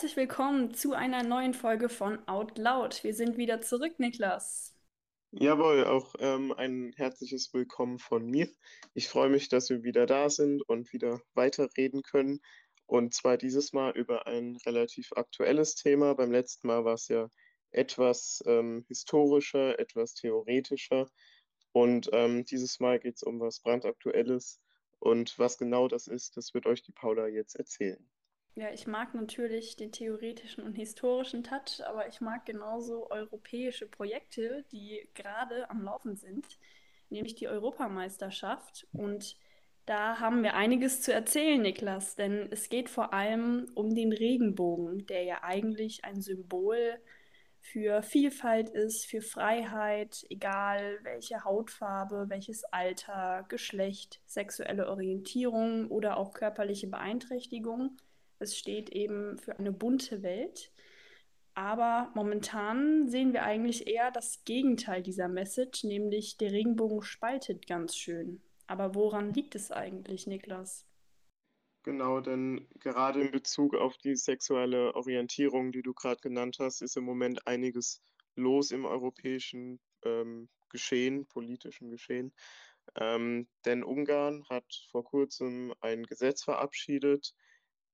herzlich willkommen zu einer neuen Folge von Out Loud. Wir sind wieder zurück, Niklas. Jawohl, auch ähm, ein herzliches Willkommen von mir. Ich freue mich, dass wir wieder da sind und wieder weiterreden können. Und zwar dieses Mal über ein relativ aktuelles Thema. Beim letzten Mal war es ja etwas ähm, historischer, etwas theoretischer. Und ähm, dieses Mal geht es um was brandaktuelles. Und was genau das ist, das wird euch die Paula jetzt erzählen. Ja, ich mag natürlich den theoretischen und historischen Touch, aber ich mag genauso europäische Projekte, die gerade am Laufen sind, nämlich die Europameisterschaft. Und da haben wir einiges zu erzählen, Niklas, denn es geht vor allem um den Regenbogen, der ja eigentlich ein Symbol für Vielfalt ist, für Freiheit, egal welche Hautfarbe, welches Alter, Geschlecht, sexuelle Orientierung oder auch körperliche Beeinträchtigung. Es steht eben für eine bunte Welt. Aber momentan sehen wir eigentlich eher das Gegenteil dieser Message, nämlich der Regenbogen spaltet ganz schön. Aber woran liegt es eigentlich, Niklas? Genau, denn gerade in Bezug auf die sexuelle Orientierung, die du gerade genannt hast, ist im Moment einiges los im europäischen ähm, Geschehen, politischen Geschehen. Ähm, denn Ungarn hat vor kurzem ein Gesetz verabschiedet,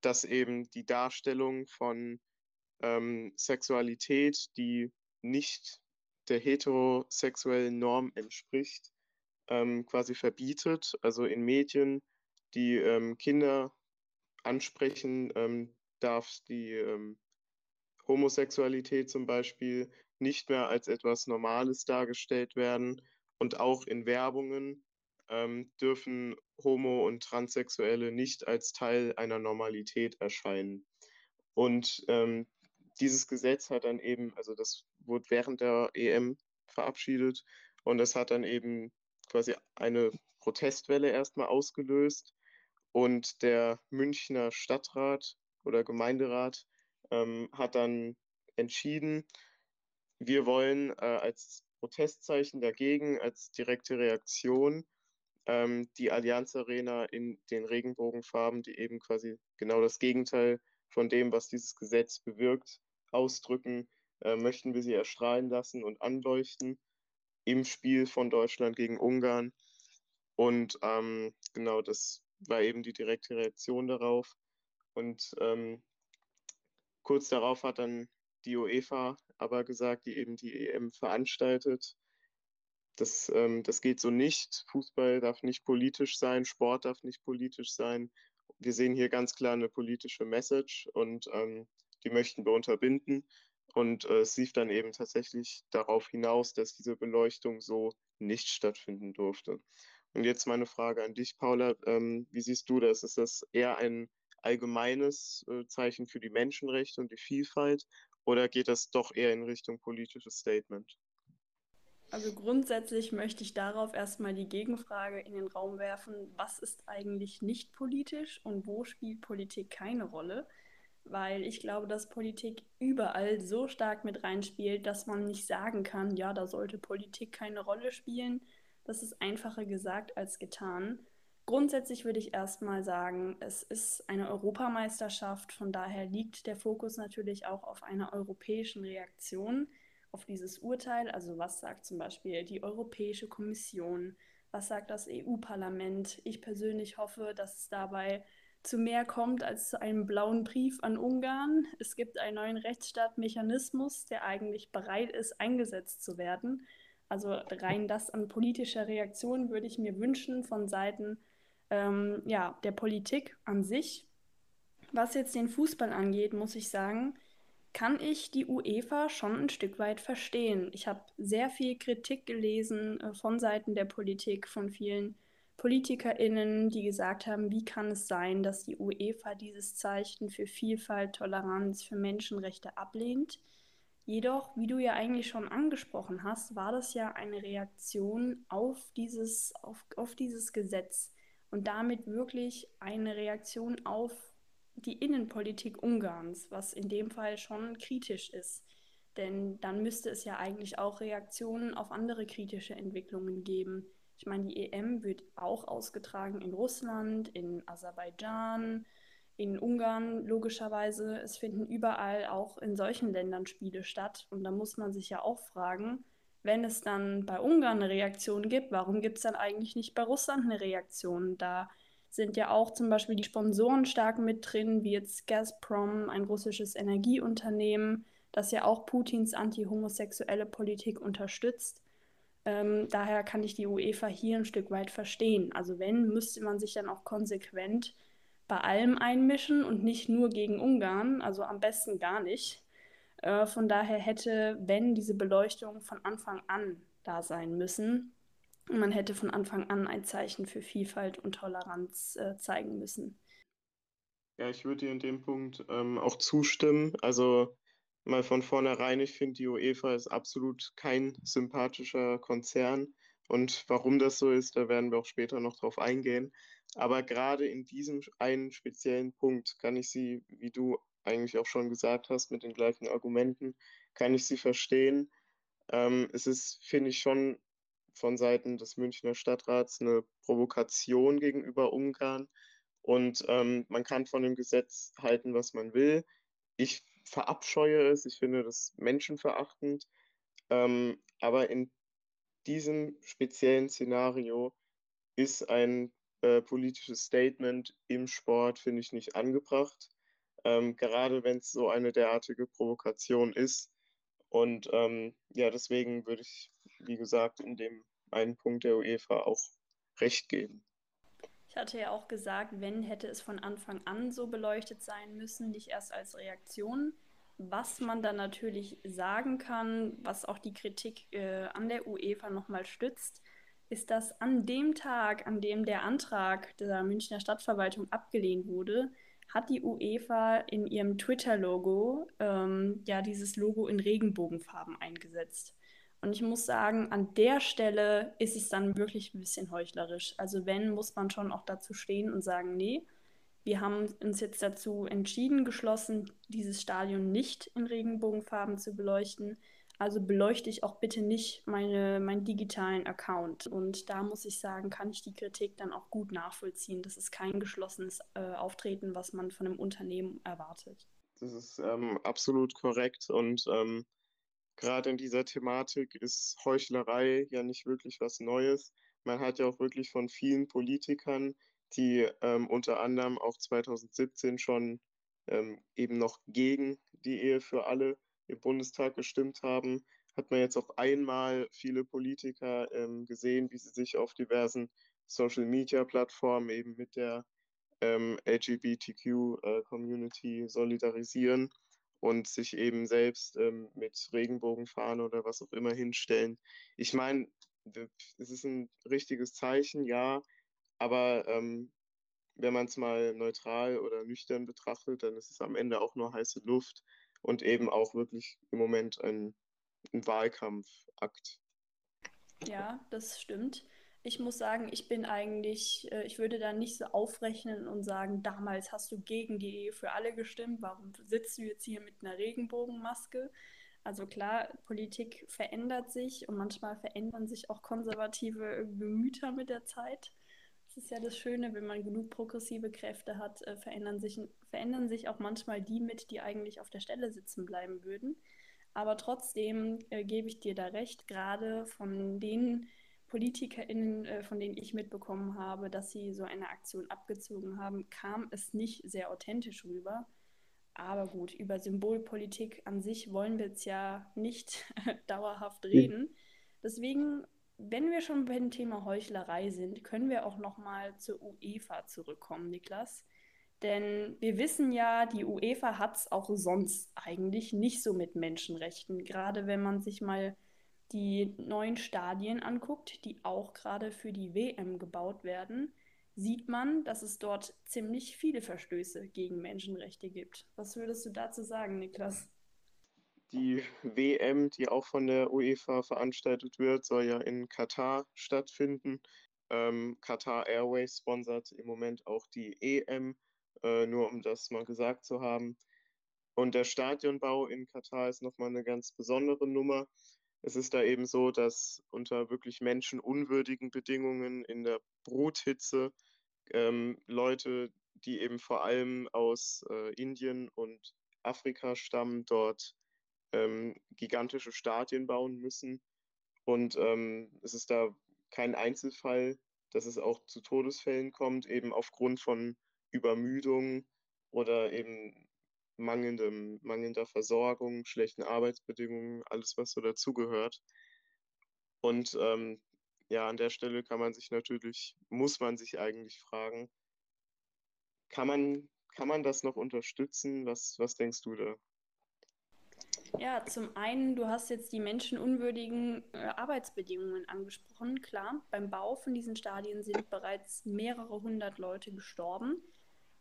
dass eben die Darstellung von ähm, Sexualität, die nicht der heterosexuellen Norm entspricht, ähm, quasi verbietet. Also in Medien, die ähm, Kinder ansprechen, ähm, darf die ähm, Homosexualität zum Beispiel nicht mehr als etwas Normales dargestellt werden. Und auch in Werbungen ähm, dürfen Homo- und Transsexuelle nicht als Teil einer Normalität erscheinen. Und ähm, dieses Gesetz hat dann eben, also das wurde während der EM verabschiedet und es hat dann eben quasi eine Protestwelle erstmal ausgelöst. Und der Münchner Stadtrat oder Gemeinderat ähm, hat dann entschieden, wir wollen äh, als Protestzeichen dagegen, als direkte Reaktion ähm, die Allianz Arena in den Regenbogenfarben, die eben quasi genau das Gegenteil von dem, was dieses Gesetz bewirkt, ausdrücken, äh, möchten wir sie erstrahlen lassen und anleuchten im Spiel von Deutschland gegen Ungarn. Und ähm, genau das war eben die direkte Reaktion darauf. Und ähm, kurz darauf hat dann die UEFA aber gesagt, die eben die EM veranstaltet, das, ähm, das geht so nicht. Fußball darf nicht politisch sein, Sport darf nicht politisch sein. Wir sehen hier ganz klar eine politische Message und ähm, die möchten wir unterbinden. Und äh, es lief dann eben tatsächlich darauf hinaus, dass diese Beleuchtung so nicht stattfinden durfte. Und jetzt meine Frage an dich, Paula. Ähm, wie siehst du das? Ist das eher ein allgemeines äh, Zeichen für die Menschenrechte und die Vielfalt oder geht das doch eher in Richtung politisches Statement? Also grundsätzlich möchte ich darauf erstmal die Gegenfrage in den Raum werfen, was ist eigentlich nicht politisch und wo spielt Politik keine Rolle? Weil ich glaube, dass Politik überall so stark mit reinspielt, dass man nicht sagen kann, ja, da sollte Politik keine Rolle spielen. Das ist einfacher gesagt als getan. Grundsätzlich würde ich erstmal sagen, es ist eine Europameisterschaft, von daher liegt der Fokus natürlich auch auf einer europäischen Reaktion auf dieses Urteil. Also was sagt zum Beispiel die Europäische Kommission? Was sagt das EU-Parlament? Ich persönlich hoffe, dass es dabei zu mehr kommt als zu einem blauen Brief an Ungarn. Es gibt einen neuen Rechtsstaatmechanismus, der eigentlich bereit ist, eingesetzt zu werden. Also rein das an politischer Reaktion würde ich mir wünschen von Seiten ähm, ja, der Politik an sich. Was jetzt den Fußball angeht, muss ich sagen, kann ich die UEFA schon ein Stück weit verstehen. Ich habe sehr viel Kritik gelesen äh, von Seiten der Politik, von vielen PolitikerInnen, die gesagt haben, wie kann es sein, dass die UEFA dieses Zeichen für Vielfalt, Toleranz, für Menschenrechte ablehnt. Jedoch, wie du ja eigentlich schon angesprochen hast, war das ja eine Reaktion auf dieses, auf, auf dieses Gesetz und damit wirklich eine Reaktion auf die Innenpolitik Ungarns, was in dem Fall schon kritisch ist. Denn dann müsste es ja eigentlich auch Reaktionen auf andere kritische Entwicklungen geben. Ich meine, die EM wird auch ausgetragen in Russland, in Aserbaidschan, in Ungarn logischerweise. Es finden überall auch in solchen Ländern Spiele statt. Und da muss man sich ja auch fragen, wenn es dann bei Ungarn eine Reaktion gibt, warum gibt es dann eigentlich nicht bei Russland eine Reaktion? Da sind ja auch zum Beispiel die Sponsoren stark mit drin, wie jetzt Gazprom, ein russisches Energieunternehmen, das ja auch Putins anti-homosexuelle Politik unterstützt. Ähm, daher kann ich die UEFA hier ein Stück weit verstehen. Also wenn, müsste man sich dann auch konsequent bei allem einmischen und nicht nur gegen Ungarn, also am besten gar nicht. Äh, von daher hätte, wenn diese Beleuchtung von Anfang an da sein müssen, man hätte von Anfang an ein Zeichen für Vielfalt und Toleranz äh, zeigen müssen. Ja, ich würde dir in dem Punkt ähm, auch zustimmen. Also mal von vornherein, ich finde, die UEFA ist absolut kein sympathischer Konzern. Und warum das so ist, da werden wir auch später noch drauf eingehen. Aber gerade in diesem einen speziellen Punkt kann ich sie, wie du eigentlich auch schon gesagt hast, mit den gleichen Argumenten, kann ich sie verstehen. Ähm, es ist, finde ich, schon von Seiten des Münchner Stadtrats eine Provokation gegenüber Ungarn. Und ähm, man kann von dem Gesetz halten, was man will. Ich verabscheue es, ich finde das menschenverachtend. Ähm, aber in diesem speziellen Szenario ist ein äh, politisches Statement im Sport, finde ich, nicht angebracht. Ähm, gerade wenn es so eine derartige Provokation ist. Und ähm, ja, deswegen würde ich, wie gesagt, in dem einen Punkt der UEFA auch recht geben. Ich hatte ja auch gesagt, wenn hätte es von Anfang an so beleuchtet sein müssen, nicht erst als Reaktion. Was man dann natürlich sagen kann, was auch die Kritik äh, an der UEFA nochmal stützt, ist, dass an dem Tag, an dem der Antrag der Münchner Stadtverwaltung abgelehnt wurde, hat die UEFA in ihrem Twitter-Logo ähm, ja dieses Logo in Regenbogenfarben eingesetzt. Und ich muss sagen, an der Stelle ist es dann wirklich ein bisschen heuchlerisch. Also wenn, muss man schon auch dazu stehen und sagen, nee, wir haben uns jetzt dazu entschieden, geschlossen, dieses Stadion nicht in Regenbogenfarben zu beleuchten. Also beleuchte ich auch bitte nicht meine, meinen digitalen Account. Und da muss ich sagen, kann ich die Kritik dann auch gut nachvollziehen. Das ist kein geschlossenes äh, Auftreten, was man von einem Unternehmen erwartet. Das ist ähm, absolut korrekt. Und ähm, gerade in dieser Thematik ist Heuchlerei ja nicht wirklich was Neues. Man hat ja auch wirklich von vielen Politikern, die ähm, unter anderem auch 2017 schon ähm, eben noch gegen die Ehe für alle im Bundestag gestimmt haben, hat man jetzt auch einmal viele Politiker ähm, gesehen, wie sie sich auf diversen Social-Media-Plattformen eben mit der ähm, LGBTQ-Community äh, solidarisieren und sich eben selbst ähm, mit Regenbogenfahnen oder was auch immer hinstellen. Ich meine, es ist ein richtiges Zeichen, ja, aber ähm, wenn man es mal neutral oder nüchtern betrachtet, dann ist es am Ende auch nur heiße Luft und eben auch wirklich im Moment ein, ein Wahlkampfakt. Ja, das stimmt. Ich muss sagen, ich bin eigentlich, äh, ich würde da nicht so aufrechnen und sagen, damals hast du gegen die Ehe für alle gestimmt, warum sitzt du jetzt hier mit einer Regenbogenmaske? Also klar, Politik verändert sich und manchmal verändern sich auch konservative Gemüter mit der Zeit. Das ist ja das Schöne, wenn man genug progressive Kräfte hat, äh, verändern, sich, verändern sich auch manchmal die mit, die eigentlich auf der Stelle sitzen bleiben würden. Aber trotzdem äh, gebe ich dir da recht, gerade von den PolitikerInnen, äh, von denen ich mitbekommen habe, dass sie so eine Aktion abgezogen haben, kam es nicht sehr authentisch rüber. Aber gut, über Symbolpolitik an sich wollen wir jetzt ja nicht dauerhaft reden. Deswegen wenn wir schon beim Thema Heuchlerei sind, können wir auch noch mal zur UEFA zurückkommen, Niklas. Denn wir wissen ja, die UEFA hat es auch sonst eigentlich nicht so mit Menschenrechten. Gerade wenn man sich mal die neuen Stadien anguckt, die auch gerade für die WM gebaut werden, sieht man, dass es dort ziemlich viele Verstöße gegen Menschenrechte gibt. Was würdest du dazu sagen, Niklas? Die WM, die auch von der UEFA veranstaltet wird, soll ja in Katar stattfinden. Ähm, Qatar Airways sponsert im Moment auch die EM, äh, nur um das mal gesagt zu haben. Und der Stadionbau in Katar ist nochmal eine ganz besondere Nummer. Es ist da eben so, dass unter wirklich menschenunwürdigen Bedingungen in der Bruthitze ähm, Leute die eben vor allem aus äh, Indien und Afrika stammen, dort ähm, gigantische Stadien bauen müssen. Und ähm, es ist da kein Einzelfall, dass es auch zu Todesfällen kommt, eben aufgrund von Übermüdung oder eben mangelndem, mangelnder Versorgung, schlechten Arbeitsbedingungen, alles, was so dazugehört. Und ähm, ja, an der Stelle kann man sich natürlich, muss man sich eigentlich fragen, kann man, kann man das noch unterstützen? Was, was denkst du da? Ja, zum einen, du hast jetzt die menschenunwürdigen äh, Arbeitsbedingungen angesprochen. Klar, beim Bau von diesen Stadien sind bereits mehrere hundert Leute gestorben.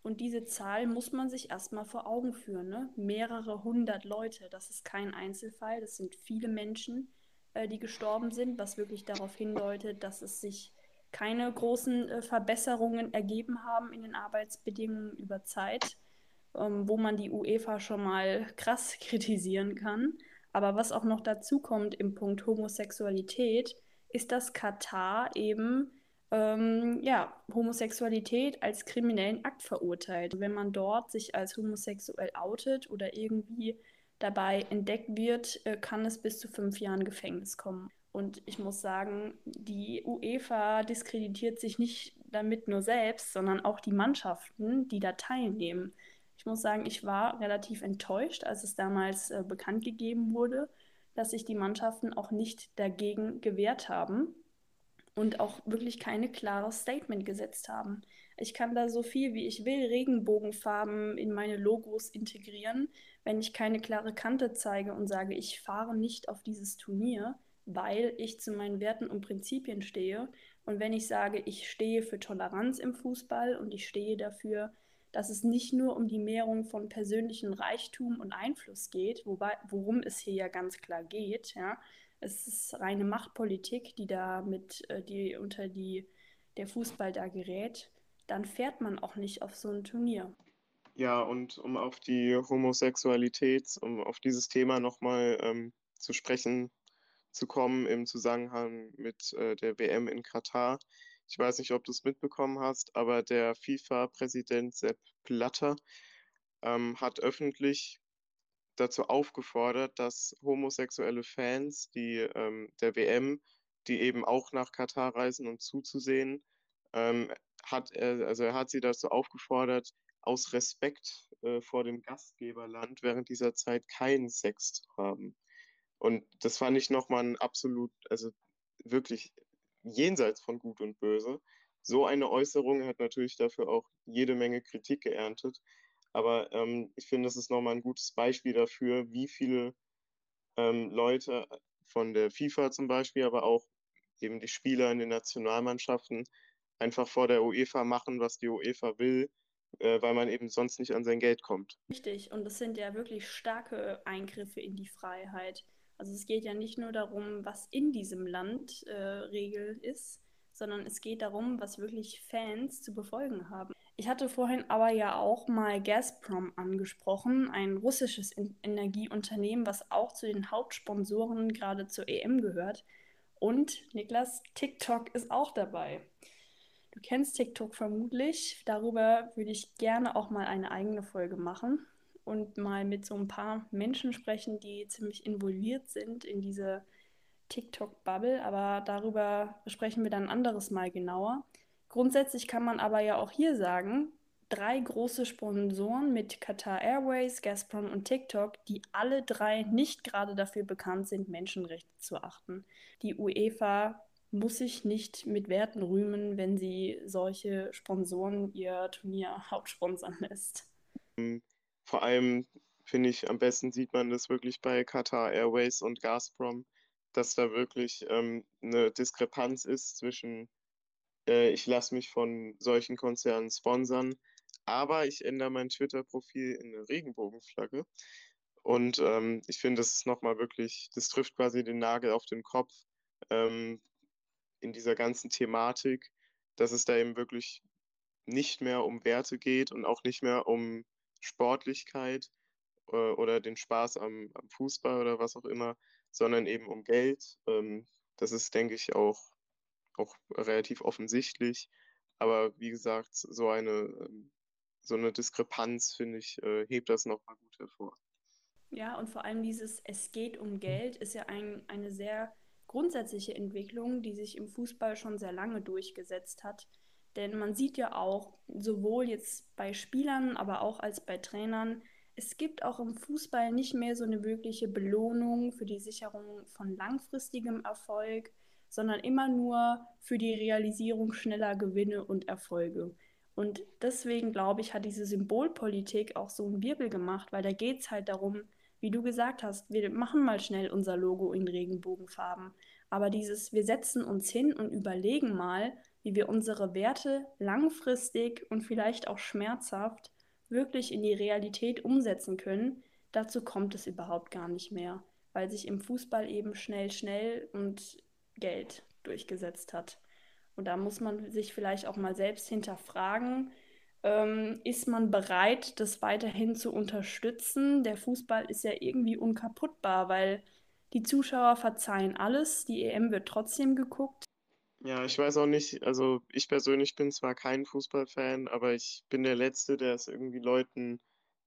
Und diese Zahl muss man sich erstmal vor Augen führen. Ne? Mehrere hundert Leute, das ist kein Einzelfall, das sind viele Menschen, äh, die gestorben sind, was wirklich darauf hindeutet, dass es sich keine großen äh, Verbesserungen ergeben haben in den Arbeitsbedingungen über Zeit ähm, wo man die UEFA schon mal krass kritisieren kann. Aber was auch noch dazu kommt im Punkt Homosexualität, ist, dass Katar eben ähm, ja, Homosexualität als kriminellen Akt verurteilt. Wenn man dort sich als homosexuell outet oder irgendwie dabei entdeckt wird, äh, kann es bis zu fünf Jahren Gefängnis kommen. Und ich muss sagen, die UEFA diskreditiert sich nicht damit nur selbst, sondern auch die Mannschaften, die da teilnehmen. Ich muss sagen, ich war relativ enttäuscht, als es damals äh, bekannt gegeben wurde, dass sich die Mannschaften auch nicht dagegen gewehrt haben und auch wirklich keine klares Statement gesetzt haben. Ich kann da so viel wie ich will Regenbogenfarben in meine Logos integrieren, wenn ich keine klare Kante zeige und sage, ich fahre nicht auf dieses Turnier, weil ich zu meinen Werten und Prinzipien stehe. Und wenn ich sage, ich stehe für Toleranz im Fußball und ich stehe dafür, dass es nicht nur um die Mehrung von persönlichem Reichtum und Einfluss geht, wobei, worum es hier ja ganz klar geht. Ja. Es ist reine Machtpolitik, die da mit, äh, die unter die der Fußball da gerät, dann fährt man auch nicht auf so ein Turnier. Ja, und um auf die Homosexualität, um auf dieses Thema nochmal ähm, zu sprechen zu kommen im Zusammenhang mit äh, der WM in Katar. Ich weiß nicht, ob du es mitbekommen hast, aber der FIFA-Präsident Sepp Blatter ähm, hat öffentlich dazu aufgefordert, dass homosexuelle Fans die, ähm, der WM, die eben auch nach Katar reisen und zuzusehen, ähm, hat er, also er hat sie dazu aufgefordert, aus Respekt äh, vor dem Gastgeberland während dieser Zeit keinen Sex zu haben. Und das fand ich nochmal ein absolut, also wirklich jenseits von Gut und Böse. So eine Äußerung hat natürlich dafür auch jede Menge Kritik geerntet. Aber ähm, ich finde, es ist nochmal ein gutes Beispiel dafür, wie viele ähm, Leute von der FIFA zum Beispiel, aber auch eben die Spieler in den Nationalmannschaften einfach vor der UEFA machen, was die UEFA will, äh, weil man eben sonst nicht an sein Geld kommt. Richtig, und das sind ja wirklich starke Eingriffe in die Freiheit. Also es geht ja nicht nur darum, was in diesem Land äh, Regel ist, sondern es geht darum, was wirklich Fans zu befolgen haben. Ich hatte vorhin aber ja auch mal Gazprom angesprochen, ein russisches Energieunternehmen, was auch zu den Hauptsponsoren gerade zur EM gehört. Und Niklas, TikTok ist auch dabei. Du kennst TikTok vermutlich. Darüber würde ich gerne auch mal eine eigene Folge machen und mal mit so ein paar Menschen sprechen, die ziemlich involviert sind in diese TikTok-Bubble. Aber darüber sprechen wir dann ein anderes Mal genauer. Grundsätzlich kann man aber ja auch hier sagen, drei große Sponsoren mit Qatar Airways, Gazprom und TikTok, die alle drei nicht gerade dafür bekannt sind, Menschenrechte zu achten. Die UEFA muss sich nicht mit Werten rühmen, wenn sie solche Sponsoren ihr Turnier hauptsponsern lässt. Mhm. Vor allem finde ich, am besten sieht man das wirklich bei Qatar Airways und Gazprom, dass da wirklich ähm, eine Diskrepanz ist zwischen, äh, ich lasse mich von solchen Konzernen sponsern, aber ich ändere mein Twitter-Profil in eine Regenbogenflagge. Und ähm, ich finde, das ist nochmal wirklich, das trifft quasi den Nagel auf den Kopf ähm, in dieser ganzen Thematik, dass es da eben wirklich nicht mehr um Werte geht und auch nicht mehr um Sportlichkeit äh, oder den Spaß am, am, Fußball oder was auch immer, sondern eben um Geld. Ähm, das ist, denke ich, auch, auch relativ offensichtlich. Aber wie gesagt, so eine, ähm, so eine Diskrepanz, finde ich, äh, hebt das nochmal gut hervor. Ja, und vor allem dieses Es geht um Geld ist ja ein, eine sehr grundsätzliche Entwicklung, die sich im Fußball schon sehr lange durchgesetzt hat. Denn man sieht ja auch, sowohl jetzt bei Spielern, aber auch als bei Trainern, es gibt auch im Fußball nicht mehr so eine wirkliche Belohnung für die Sicherung von langfristigem Erfolg, sondern immer nur für die Realisierung schneller Gewinne und Erfolge. Und deswegen glaube ich, hat diese Symbolpolitik auch so einen Wirbel gemacht, weil da geht es halt darum, wie du gesagt hast, wir machen mal schnell unser Logo in Regenbogenfarben. Aber dieses, wir setzen uns hin und überlegen mal, wie wir unsere Werte langfristig und vielleicht auch schmerzhaft wirklich in die Realität umsetzen können, dazu kommt es überhaupt gar nicht mehr, weil sich im Fußball eben schnell, schnell und Geld durchgesetzt hat. Und da muss man sich vielleicht auch mal selbst hinterfragen, ähm, ist man bereit, das weiterhin zu unterstützen? Der Fußball ist ja irgendwie unkaputtbar, weil die Zuschauer verzeihen alles, die EM wird trotzdem geguckt. Ja, ich weiß auch nicht, also ich persönlich bin zwar kein Fußballfan, aber ich bin der Letzte, der es irgendwie Leuten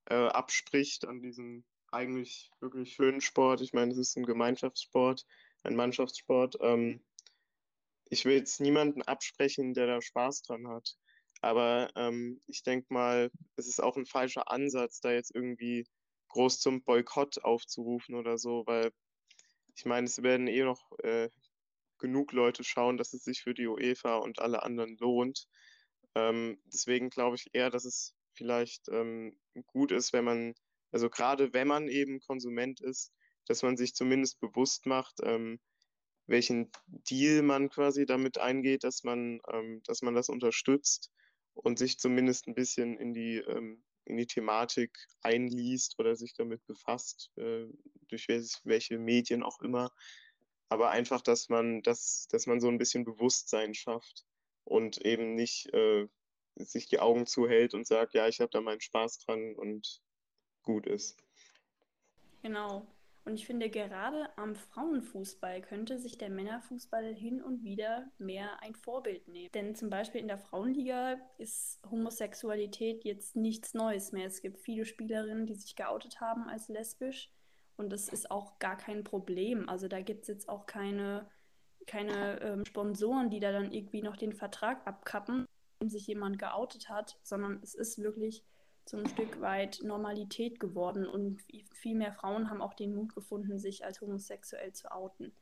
äh, abspricht an diesem eigentlich wirklich schönen Sport. Ich meine, es ist ein Gemeinschaftssport, ein Mannschaftssport. Ähm, ich will jetzt niemanden absprechen, der da Spaß dran hat. Aber ähm, ich denke mal, es ist auch ein falscher Ansatz, da jetzt irgendwie groß zum Boykott aufzurufen oder so, weil ich meine, es werden eh noch äh, genug Leute schauen, dass es sich für die UEFA und alle anderen lohnt. Ähm, deswegen glaube ich eher, dass es vielleicht ähm, gut ist, wenn man, also gerade wenn man eben Konsument ist, dass man sich zumindest bewusst macht, ähm, welchen Deal man quasi damit eingeht, dass man, ähm, dass man das unterstützt und sich zumindest ein bisschen in die, ähm, in die Thematik einliest oder sich damit befasst, äh, durch welche Medien auch immer. Aber einfach, dass man, dass, dass man so ein bisschen Bewusstsein schafft und eben nicht äh, sich die Augen zuhält und sagt, ja, ich habe da meinen Spaß dran und gut ist. Genau. Und ich finde, gerade am Frauenfußball könnte sich der Männerfußball hin und wieder mehr ein Vorbild nehmen. Denn zum Beispiel in der Frauenliga ist Homosexualität jetzt nichts Neues mehr. Es gibt viele Spielerinnen, die sich geoutet haben als lesbisch. Und das ist auch gar kein Problem. Also da gibt es jetzt auch keine, keine ähm, Sponsoren, die da dann irgendwie noch den Vertrag abkappen, wenn sich jemand geoutet hat, sondern es ist wirklich ein Stück weit Normalität geworden und viel mehr Frauen haben auch den Mut gefunden, sich als homosexuell zu outen.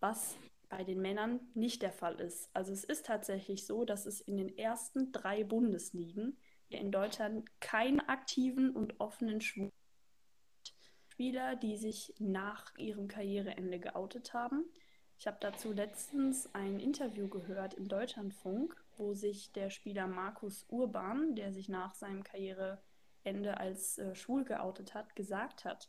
Was bei den Männern nicht der Fall ist. Also es ist tatsächlich so, dass es in den ersten drei Bundesligen in Deutschland keine aktiven und offenen Schwulen Spieler, die sich nach ihrem Karriereende geoutet haben. Ich habe dazu letztens ein Interview gehört im Deutschlandfunk, wo sich der Spieler Markus Urban, der sich nach seinem Karriere Ende als äh, schwul geoutet hat, gesagt hat,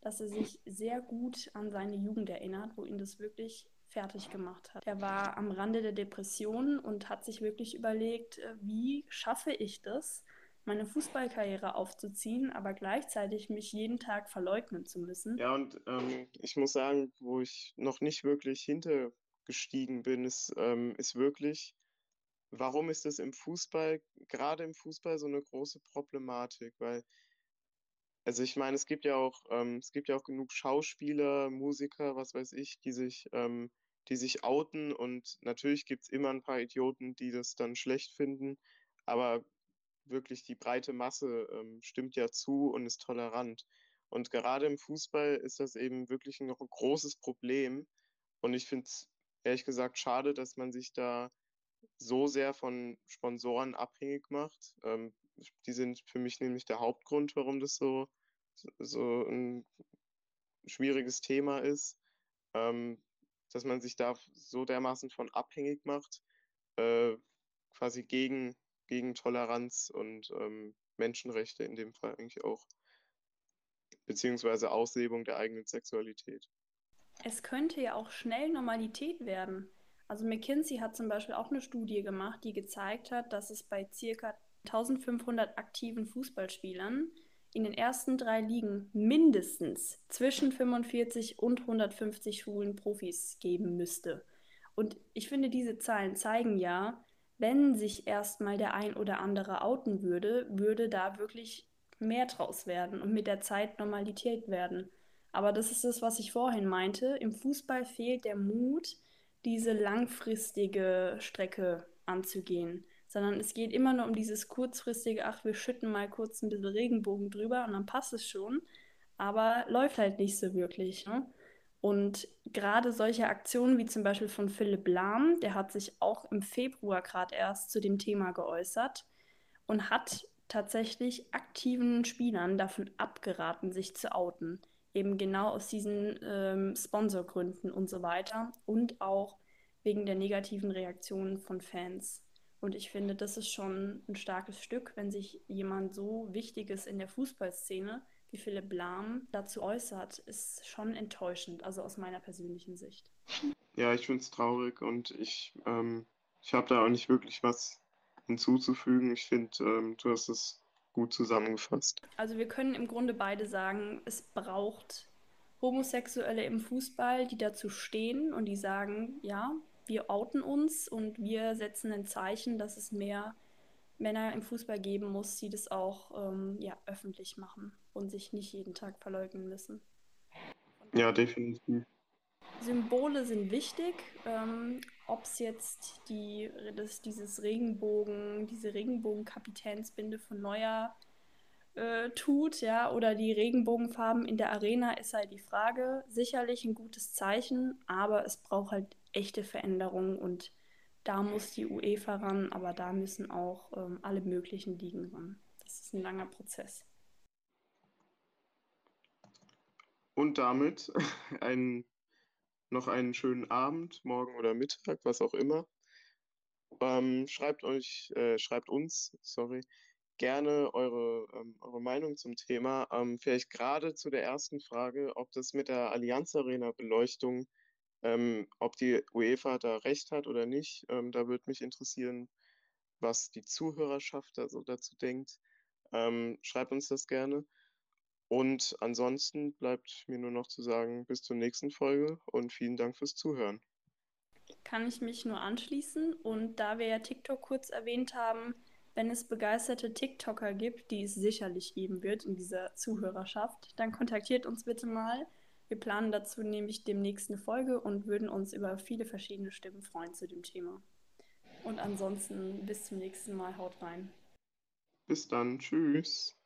dass er sich sehr gut an seine Jugend erinnert, wo ihn das wirklich fertig gemacht hat. Er war am Rande der Depression und hat sich wirklich überlegt, äh, wie schaffe ich das, meine Fußballkarriere aufzuziehen, aber gleichzeitig mich jeden Tag verleugnen zu müssen. Ja, und ähm, ich muss sagen, wo ich noch nicht wirklich hintergestiegen bin, ist, ähm, ist wirklich, warum ist es im Fußball, gerade im Fußball, so eine große Problematik? Weil, also ich meine, es gibt ja auch, ähm, es gibt ja auch genug Schauspieler, Musiker, was weiß ich, die sich, ähm, die sich outen und natürlich gibt es immer ein paar Idioten, die das dann schlecht finden, aber wirklich die breite Masse ähm, stimmt ja zu und ist tolerant. Und gerade im Fußball ist das eben wirklich ein großes Problem. Und ich finde es ehrlich gesagt schade, dass man sich da so sehr von Sponsoren abhängig macht. Ähm, die sind für mich nämlich der Hauptgrund, warum das so, so ein schwieriges Thema ist, ähm, dass man sich da so dermaßen von abhängig macht, äh, quasi gegen, gegen Toleranz und ähm, Menschenrechte in dem Fall eigentlich auch, beziehungsweise Auslebung der eigenen Sexualität. Es könnte ja auch schnell Normalität werden. Also McKinsey hat zum Beispiel auch eine Studie gemacht, die gezeigt hat, dass es bei ca. 1500 aktiven Fußballspielern in den ersten drei Ligen mindestens zwischen 45 und 150 schwulen Profis geben müsste. Und ich finde, diese Zahlen zeigen ja, wenn sich erstmal der ein oder andere outen würde, würde da wirklich mehr draus werden und mit der Zeit Normalität werden. Aber das ist das, was ich vorhin meinte. Im Fußball fehlt der Mut, diese langfristige Strecke anzugehen, sondern es geht immer nur um dieses kurzfristige, ach, wir schütten mal kurz ein bisschen Regenbogen drüber und dann passt es schon, aber läuft halt nicht so wirklich. Ne? Und gerade solche Aktionen wie zum Beispiel von Philipp Lahm, der hat sich auch im Februar gerade erst zu dem Thema geäußert und hat tatsächlich aktiven Spielern davon abgeraten, sich zu outen. Eben genau aus diesen ähm, Sponsorgründen und so weiter und auch wegen der negativen Reaktionen von Fans. Und ich finde, das ist schon ein starkes Stück, wenn sich jemand so Wichtiges in der Fußballszene wie Philipp Lahm dazu äußert, ist schon enttäuschend, also aus meiner persönlichen Sicht. Ja, ich finde es traurig und ich, ähm, ich habe da auch nicht wirklich was hinzuzufügen. Ich finde, ähm, du hast es gut zusammengefasst. Also wir können im Grunde beide sagen, es braucht Homosexuelle im Fußball, die dazu stehen und die sagen, ja, wir outen uns und wir setzen ein Zeichen, dass es mehr Männer im Fußball geben muss, die das auch ähm, ja, öffentlich machen und sich nicht jeden Tag verleugnen müssen. Ja, definitiv. Symbole sind wichtig. Ähm, Ob es jetzt die, das, dieses Regenbogen, diese Regenbogenkapitänsbinde von Neuer äh, tut, ja, oder die Regenbogenfarben in der Arena, ist halt die Frage. Sicherlich ein gutes Zeichen, aber es braucht halt echte Veränderungen und da muss die UEFA ran, aber da müssen auch ähm, alle möglichen Ligen ran. Das ist ein langer Prozess. Und damit ein noch einen schönen Abend, morgen oder Mittag, was auch immer. Ähm, schreibt euch, äh, schreibt uns, sorry, gerne eure, ähm, eure Meinung zum Thema. Ähm, vielleicht gerade zu der ersten Frage, ob das mit der Allianz Arena Beleuchtung, ähm, ob die UEFA da recht hat oder nicht. Ähm, da würde mich interessieren, was die Zuhörerschaft da so dazu denkt. Ähm, schreibt uns das gerne. Und ansonsten bleibt mir nur noch zu sagen, bis zur nächsten Folge und vielen Dank fürs Zuhören. Kann ich mich nur anschließen. Und da wir ja TikTok kurz erwähnt haben, wenn es begeisterte TikToker gibt, die es sicherlich geben wird in dieser Zuhörerschaft, dann kontaktiert uns bitte mal. Wir planen dazu nämlich demnächst eine Folge und würden uns über viele verschiedene Stimmen freuen zu dem Thema. Und ansonsten bis zum nächsten Mal. Haut rein. Bis dann. Tschüss.